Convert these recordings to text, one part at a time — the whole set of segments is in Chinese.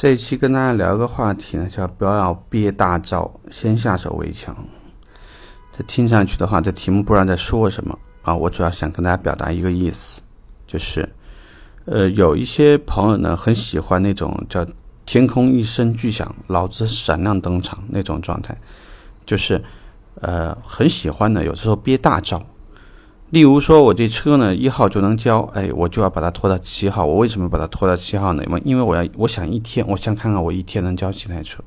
这一期跟大家聊一个话题呢，叫不要憋大招，先下手为强。这听上去的话，这题目不知道在说什么啊？我主要想跟大家表达一个意思，就是，呃，有一些朋友呢，很喜欢那种叫“天空一声巨响，老子闪亮登场”那种状态，就是，呃，很喜欢呢，有时候憋大招。例如说，我这车呢一号就能交，哎，我就要把它拖到七号。我为什么把它拖到七号呢？因为我要，我想一天，我想看看我一天能交几台车。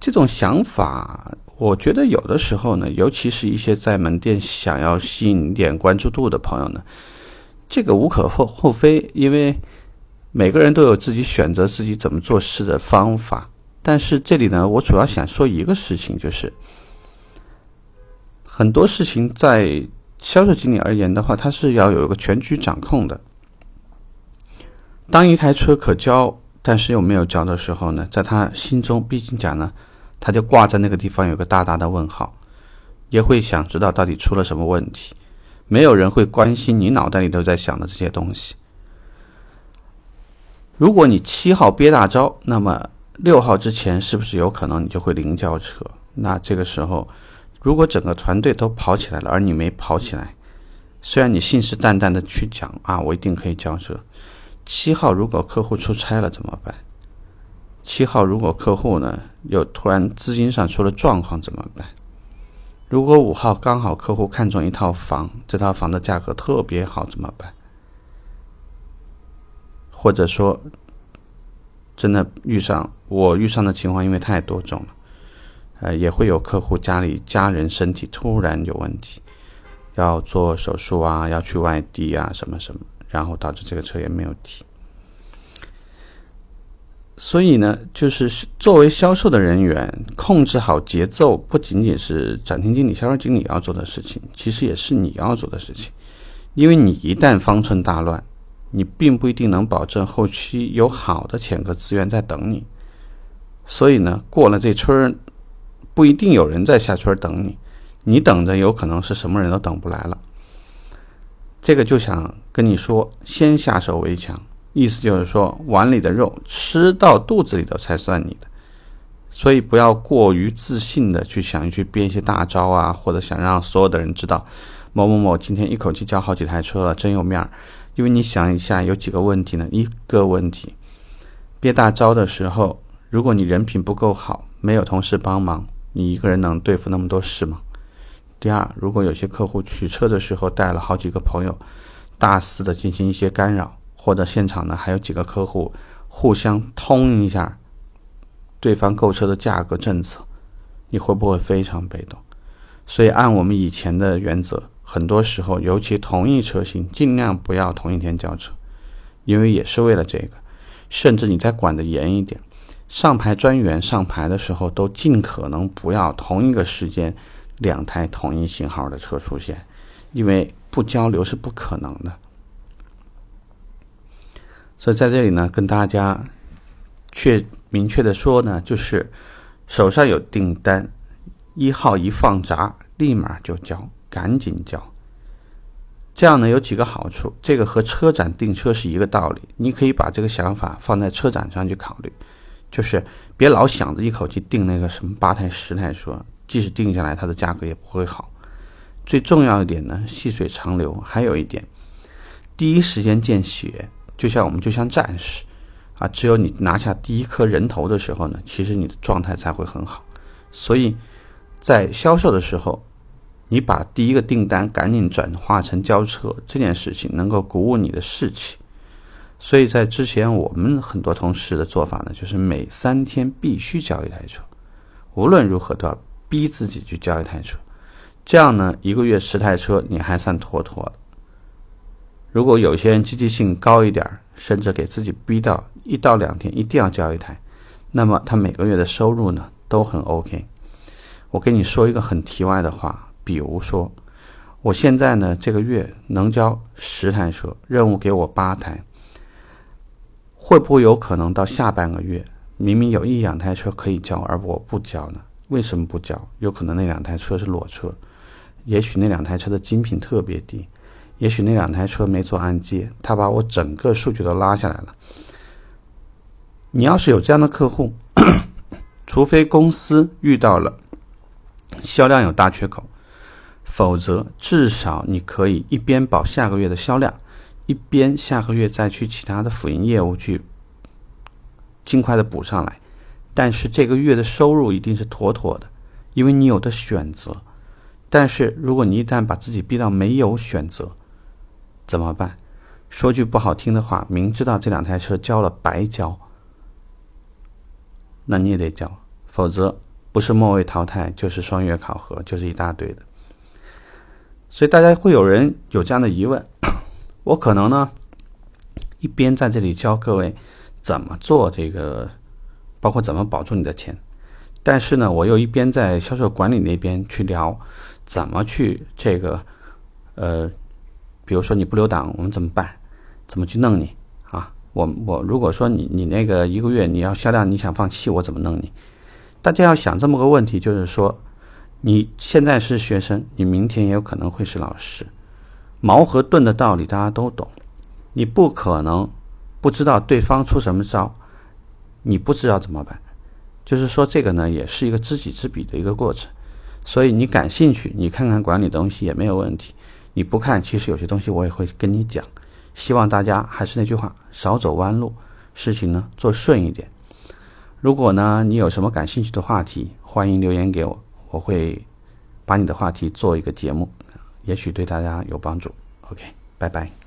这种想法，我觉得有的时候呢，尤其是一些在门店想要吸引点关注度的朋友呢，这个无可厚厚非，因为每个人都有自己选择自己怎么做事的方法。但是这里呢，我主要想说一个事情，就是。很多事情在销售经理而言的话，他是要有一个全局掌控的。当一台车可交，但是又没有交的时候呢，在他心中，毕竟讲呢，他就挂在那个地方有个大大的问号，也会想知道到底出了什么问题。没有人会关心你脑袋里都在想的这些东西。如果你七号憋大招，那么六号之前是不是有可能你就会零交车？那这个时候。如果整个团队都跑起来了，而你没跑起来，虽然你信誓旦旦的去讲啊，我一定可以交车。七号如果客户出差了怎么办？七号如果客户呢又突然资金上出了状况怎么办？如果五号刚好客户看中一套房，这套房的价格特别好怎么办？或者说，真的遇上我遇上的情况，因为太多种了。呃，也会有客户家里家人身体突然有问题，要做手术啊，要去外地啊，什么什么，然后导致这个车也没有提。所以呢，就是作为销售的人员，控制好节奏，不仅仅是展厅经理、销售经理要做的事情，其实也是你要做的事情。因为你一旦方寸大乱，你并不一定能保证后期有好的潜客资源在等你。所以呢，过了这村儿。不一定有人在下村等你，你等着有可能是什么人都等不来了。这个就想跟你说，先下手为强，意思就是说碗里的肉吃到肚子里头才算你的。所以不要过于自信的去想去编一些大招啊，或者想让所有的人知道某某某今天一口气交好几台车了，真有面儿。因为你想一下，有几个问题呢？一个问题，憋大招的时候，如果你人品不够好，没有同事帮忙。你一个人能对付那么多事吗？第二，如果有些客户取车的时候带了好几个朋友，大肆的进行一些干扰，或者现场呢还有几个客户互相通一下对方购车的价格政策，你会不会非常被动？所以按我们以前的原则，很多时候，尤其同一车型，尽量不要同一天交车，因为也是为了这个，甚至你再管得严一点。上牌专员上牌的时候，都尽可能不要同一个时间两台同一型号的车出现，因为不交流是不可能的。所以在这里呢，跟大家确明确的说呢，就是手上有订单，一号一放闸，立马就交，赶紧交。这样呢有几个好处，这个和车展订车是一个道理，你可以把这个想法放在车展上去考虑。就是别老想着一口气定那个什么八台十台车，即使定下来，它的价格也不会好。最重要一点呢，细水长流。还有一点，第一时间见血，就像我们就像战士啊，只有你拿下第一颗人头的时候呢，其实你的状态才会很好。所以在销售的时候，你把第一个订单赶紧转化成交车这件事情，能够鼓舞你的士气。所以在之前，我们很多同事的做法呢，就是每三天必须交一台车，无论如何都要逼自己去交一台车。这样呢，一个月十台车，你还算妥妥的。如果有些人积极性高一点，甚至给自己逼到一到两天一定要交一台，那么他每个月的收入呢都很 OK。我跟你说一个很题外的话，比如说，我现在呢这个月能交十台车，任务给我八台。会不会有可能到下半个月，明明有一两台车可以交，而我不交呢？为什么不交？有可能那两台车是裸车，也许那两台车的精品特别低，也许那两台车没做按揭，他把我整个数据都拉下来了。你要是有这样的客户，除非公司遇到了销量有大缺口，否则至少你可以一边保下个月的销量，一边下个月再去其他的辅营业务去尽快的补上来。但是这个月的收入一定是妥妥的，因为你有的选择。但是如果你一旦把自己逼到没有选择，怎么办？说句不好听的话，明知道这两台车交了白交，那你也得交，否则不是末位淘汰，就是双月考核，就是一大堆的。所以大家会有人有这样的疑问，我可能呢一边在这里教各位怎么做这个。包括怎么保住你的钱，但是呢，我又一边在销售管理那边去聊，怎么去这个，呃，比如说你不留档，我们怎么办？怎么去弄你啊？我我如果说你你那个一个月你要销量，你想放弃，我怎么弄你？大家要想这么个问题，就是说，你现在是学生，你明天也有可能会是老师，矛和盾的道理大家都懂，你不可能不知道对方出什么招。你不知道怎么办，就是说这个呢，也是一个知己知彼的一个过程。所以你感兴趣，你看看管理东西也没有问题。你不看，其实有些东西我也会跟你讲。希望大家还是那句话，少走弯路，事情呢做顺一点。如果呢你有什么感兴趣的话题，欢迎留言给我，我会把你的话题做一个节目，也许对大家有帮助。OK，拜拜。